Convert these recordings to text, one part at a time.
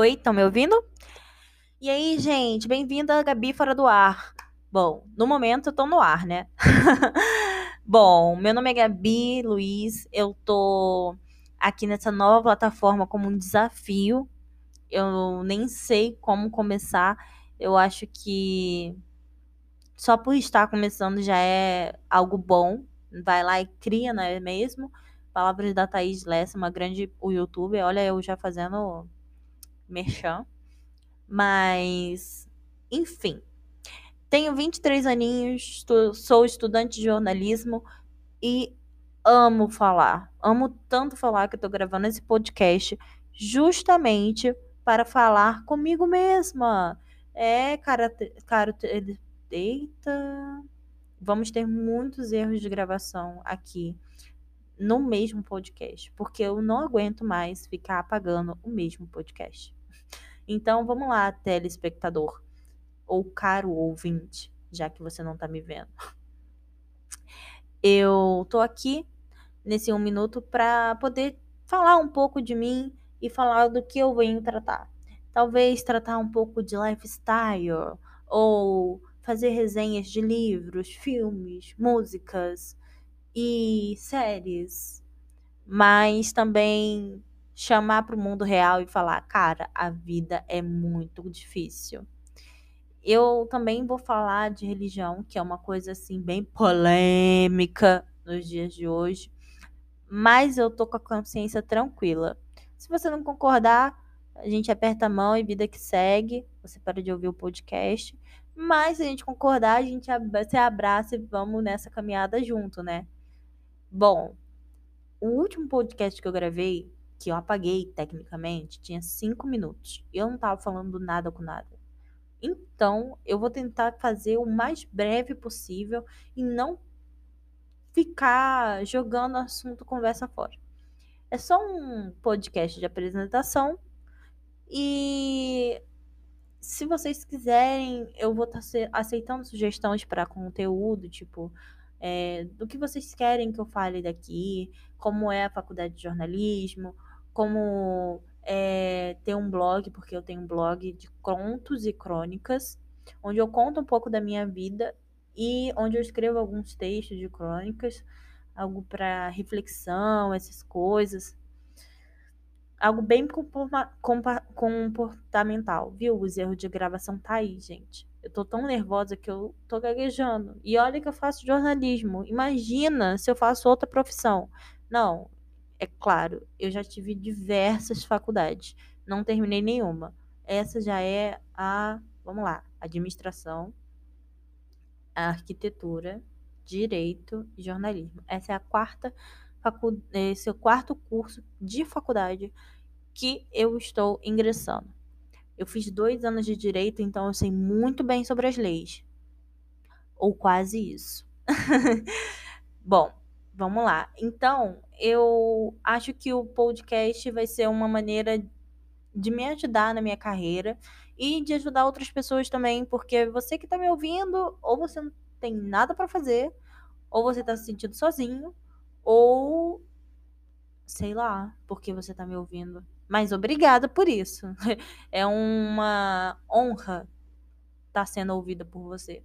Oi, estão me ouvindo? E aí, gente, bem-vinda Gabi Fora do Ar. Bom, no momento eu tô no ar, né? Bom, meu nome é Gabi Luiz, eu tô aqui nessa nova plataforma como um desafio. Eu nem sei como começar. Eu acho que só por estar começando já é algo bom. Vai lá e cria, não é mesmo? Palavras da Thaís Lessa, uma grande youtuber. Olha, eu já fazendo merchan. Mas, enfim. Tenho 23 aninhos, sou estudante de jornalismo e amo falar. Amo tanto falar que eu tô gravando esse podcast justamente para falar comigo mesma. É, cara, cara, eita. Vamos ter muitos erros de gravação aqui no mesmo podcast, porque eu não aguento mais ficar apagando o mesmo podcast. Então vamos lá, telespectador ou caro ouvinte, já que você não tá me vendo. Eu tô aqui nesse um minuto para poder falar um pouco de mim e falar do que eu venho tratar. Talvez tratar um pouco de lifestyle ou fazer resenhas de livros, filmes, músicas e séries, mas também chamar para o mundo real e falar, cara, a vida é muito difícil. Eu também vou falar de religião, que é uma coisa assim bem polêmica nos dias de hoje, mas eu tô com a consciência tranquila. Se você não concordar, a gente aperta a mão e vida que segue. Você para de ouvir o podcast. Mas se a gente concordar, a gente se abraça e vamos nessa caminhada junto, né? Bom, o último podcast que eu gravei, que eu apaguei tecnicamente, tinha cinco minutos. E eu não tava falando nada com nada. Então, eu vou tentar fazer o mais breve possível e não ficar jogando assunto conversa fora. É só um podcast de apresentação e se vocês quiserem, eu vou estar tá aceitando sugestões para conteúdo, tipo, é, do que vocês querem que eu fale daqui, como é a faculdade de jornalismo, como é, ter um blog, porque eu tenho um blog de contos e crônicas, onde eu conto um pouco da minha vida e onde eu escrevo alguns textos de crônicas, algo para reflexão, essas coisas. Algo bem comportamental, viu? Os erros de gravação tá aí, gente. Eu tô tão nervosa que eu tô gaguejando. E olha que eu faço jornalismo. Imagina se eu faço outra profissão. Não, é claro, eu já tive diversas faculdades, não terminei nenhuma. Essa já é a, vamos lá, administração, a arquitetura, direito e jornalismo. Essa é a quarta facu esse é o quarto curso de faculdade que eu estou ingressando. Eu fiz dois anos de direito, então eu sei muito bem sobre as leis. Ou quase isso. Bom, vamos lá. Então, eu acho que o podcast vai ser uma maneira de me ajudar na minha carreira e de ajudar outras pessoas também, porque você que está me ouvindo, ou você não tem nada para fazer, ou você está se sentindo sozinho, ou sei lá, porque você está me ouvindo. Mas obrigada por isso. É uma honra estar tá sendo ouvida por você.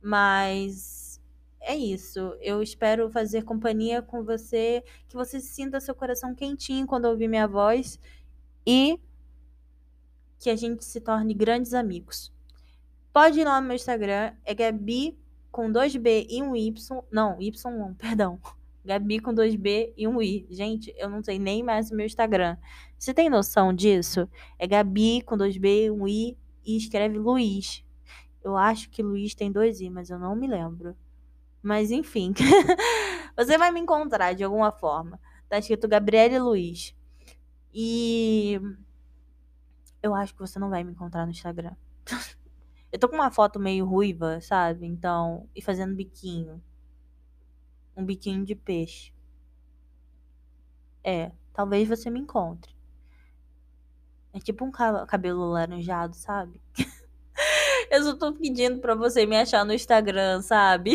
Mas é isso. Eu espero fazer companhia com você, que você sinta seu coração quentinho quando ouvir minha voz e que a gente se torne grandes amigos. Pode ir lá no meu Instagram, é Gabi com 2B e um Y. Não, Y, perdão. Gabi com 2B e um I. Gente, eu não sei nem mais o meu Instagram. Você tem noção disso? É Gabi com 2B, um I e escreve Luiz. Eu acho que Luiz tem dois I, mas eu não me lembro. Mas enfim, você vai me encontrar de alguma forma. Tá escrito Gabriele Luiz. E eu acho que você não vai me encontrar no Instagram. eu tô com uma foto meio ruiva, sabe? Então, e fazendo biquinho. Um biquinho de peixe. É, talvez você me encontre. É tipo um cabelo laranjado, sabe? Eu só tô pedindo pra você me achar no Instagram, sabe?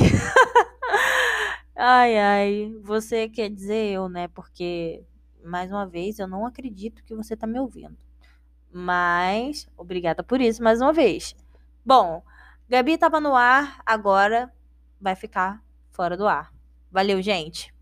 Ai, ai. Você quer dizer eu, né? Porque, mais uma vez, eu não acredito que você tá me ouvindo. Mas, obrigada por isso mais uma vez. Bom, Gabi estava no ar, agora vai ficar fora do ar. Valeu, gente!